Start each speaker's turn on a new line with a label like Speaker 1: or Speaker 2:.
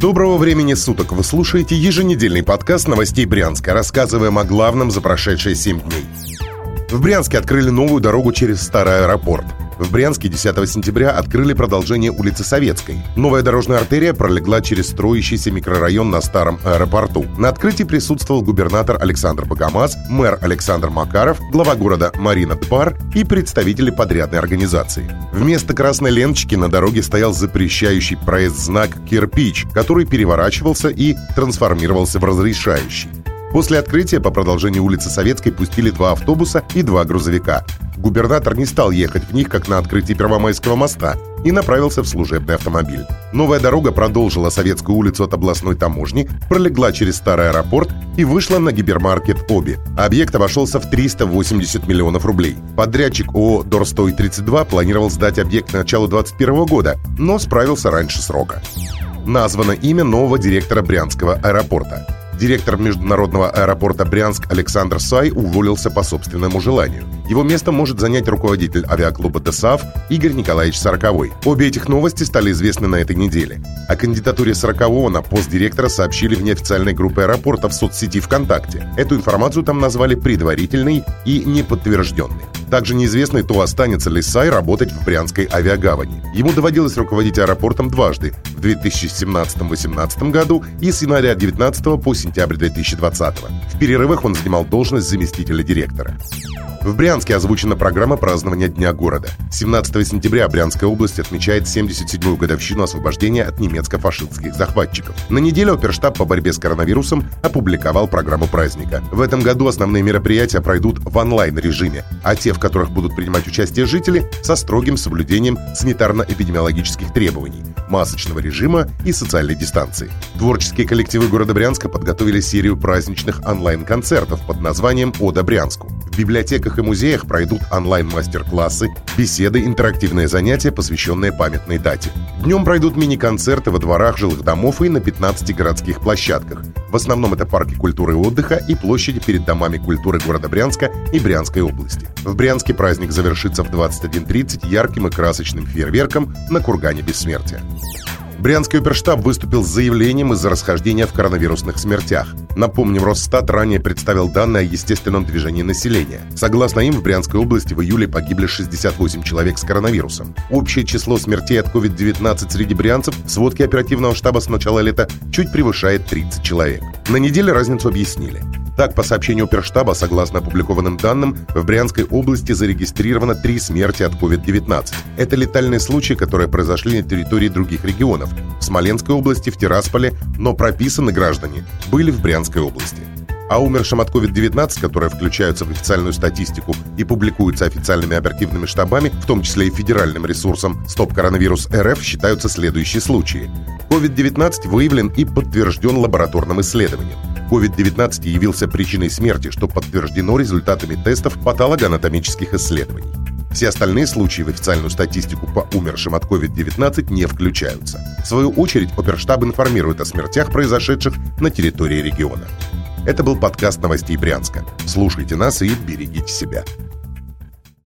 Speaker 1: Доброго времени суток! Вы слушаете еженедельный подкаст новостей Брянска. Рассказываем о главном за прошедшие 7 дней. В Брянске открыли новую дорогу через старый аэропорт. В Брянске 10 сентября открыли продолжение улицы Советской. Новая дорожная артерия пролегла через строящийся микрорайон на старом аэропорту. На открытии присутствовал губернатор Александр Богомаз, мэр Александр Макаров, глава города Марина Тпар и представители подрядной организации. Вместо красной ленточки на дороге стоял запрещающий проезд знак «Кирпич», который переворачивался и трансформировался в разрешающий. После открытия по продолжению улицы Советской пустили два автобуса и два грузовика. Губернатор не стал ехать в них, как на открытии Первомайского моста, и направился в служебный автомобиль. Новая дорога продолжила Советскую улицу от областной таможни, пролегла через старый аэропорт и вышла на гипермаркет «Оби». Объект обошелся в 380 миллионов рублей. Подрядчик ООО «Дорстой-32» планировал сдать объект к началу 2021 года, но справился раньше срока. Названо имя нового директора Брянского аэропорта – Директор международного аэропорта Брянск Александр Сай уволился по собственному желанию. Его место может занять руководитель авиаклуба ДСАФ Игорь Николаевич Сороковой. Обе этих новости стали известны на этой неделе. О кандидатуре Сорокового на пост директора сообщили в неофициальной группе аэропорта в соцсети ВКонтакте. Эту информацию там назвали предварительной и неподтвержденной. Также неизвестно, то останется ли Сай работать в Брянской авиагавани. Ему доводилось руководить аэропортом дважды – в 2017-2018 году и с января 2019 по сентябрь 2020. В перерывах он занимал должность заместителя директора. В Брянске озвучена программа празднования Дня города. 17 сентября Брянская область отмечает 77-ю годовщину освобождения от немецко-фашистских захватчиков. На неделю оперштаб по борьбе с коронавирусом опубликовал программу праздника. В этом году основные мероприятия пройдут в онлайн-режиме, а те, в которых будут принимать участие жители, со строгим соблюдением санитарно-эпидемиологических требований, масочного режима и социальной дистанции. Творческие коллективы города Брянска подготовили серию праздничных онлайн-концертов под названием «Ода Брянску». Библиотеках и музеях пройдут онлайн-мастер-классы, беседы, интерактивные занятия, посвященные памятной дате. Днем пройдут мини-концерты во дворах жилых домов и на 15 городских площадках. В основном это парки культуры и отдыха и площади перед домами культуры города Брянска и Брянской области. В Брянске праздник завершится в 21.30 ярким и красочным фейерверком на Кургане Бессмертия. Брянский оперштаб выступил с заявлением из-за расхождения в коронавирусных смертях. Напомним, Росстат ранее представил данные о естественном движении населения. Согласно им, в Брянской области в июле погибли 68 человек с коронавирусом. Общее число смертей от COVID-19 среди брянцев в сводке оперативного штаба с начала лета чуть превышает 30 человек. На неделе разницу объяснили. Так, по сообщению Перштаба, согласно опубликованным данным, в Брянской области зарегистрировано три смерти от COVID-19. Это летальные случаи, которые произошли на территории других регионов. В Смоленской области, в Тирасполе, но прописаны граждане были в Брянской области. А умершим от COVID-19, которые включаются в официальную статистику и публикуются официальными оперативными штабами, в том числе и федеральным ресурсом «Стоп коронавирус РФ», считаются следующие случаи. COVID-19 выявлен и подтвержден лабораторным исследованием. COVID-19 явился причиной смерти, что подтверждено результатами тестов патологоанатомических исследований. Все остальные случаи в официальную статистику по умершим от COVID-19 не включаются. В свою очередь, Оперштаб информирует о смертях, произошедших на территории региона. Это был подкаст новостей Брянска. Слушайте нас и берегите себя.